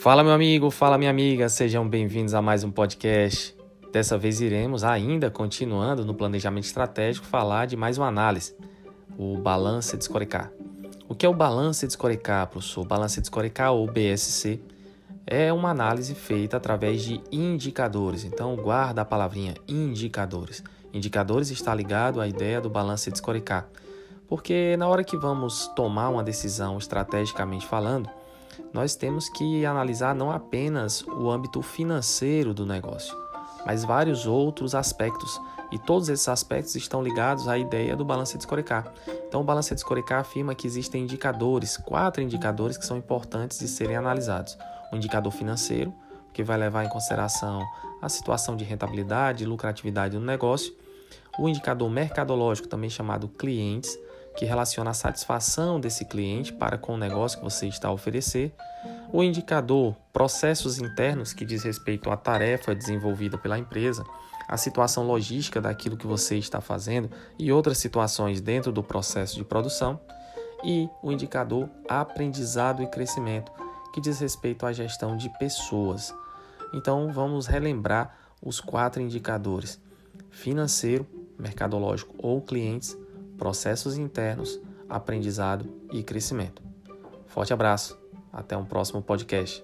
Fala, meu amigo, fala, minha amiga, sejam bem-vindos a mais um podcast. Dessa vez iremos, ainda continuando no planejamento estratégico, falar de mais uma análise, o Balance de Scorecard. O que é o Balance de Scorecard, professor? O Balance de Scorecard, ou BSC, é uma análise feita através de indicadores. Então, guarda a palavrinha indicadores. Indicadores está ligado à ideia do Balance de Scorecard. Porque na hora que vamos tomar uma decisão estrategicamente falando, nós temos que analisar não apenas o âmbito financeiro do negócio, mas vários outros aspectos. E todos esses aspectos estão ligados à ideia do balance de Scorecard. Então, o balance de Scorecard afirma que existem indicadores, quatro indicadores que são importantes de serem analisados. O indicador financeiro, que vai levar em consideração a situação de rentabilidade e lucratividade do negócio. O indicador mercadológico, também chamado clientes, que relaciona a satisfação desse cliente para com o negócio que você está a oferecer, o indicador processos internos, que diz respeito à tarefa desenvolvida pela empresa, a situação logística daquilo que você está fazendo e outras situações dentro do processo de produção, e o indicador aprendizado e crescimento, que diz respeito à gestão de pessoas. Então vamos relembrar os quatro indicadores: financeiro, mercadológico ou clientes, processos internos, aprendizado e crescimento. Forte abraço, até um próximo podcast.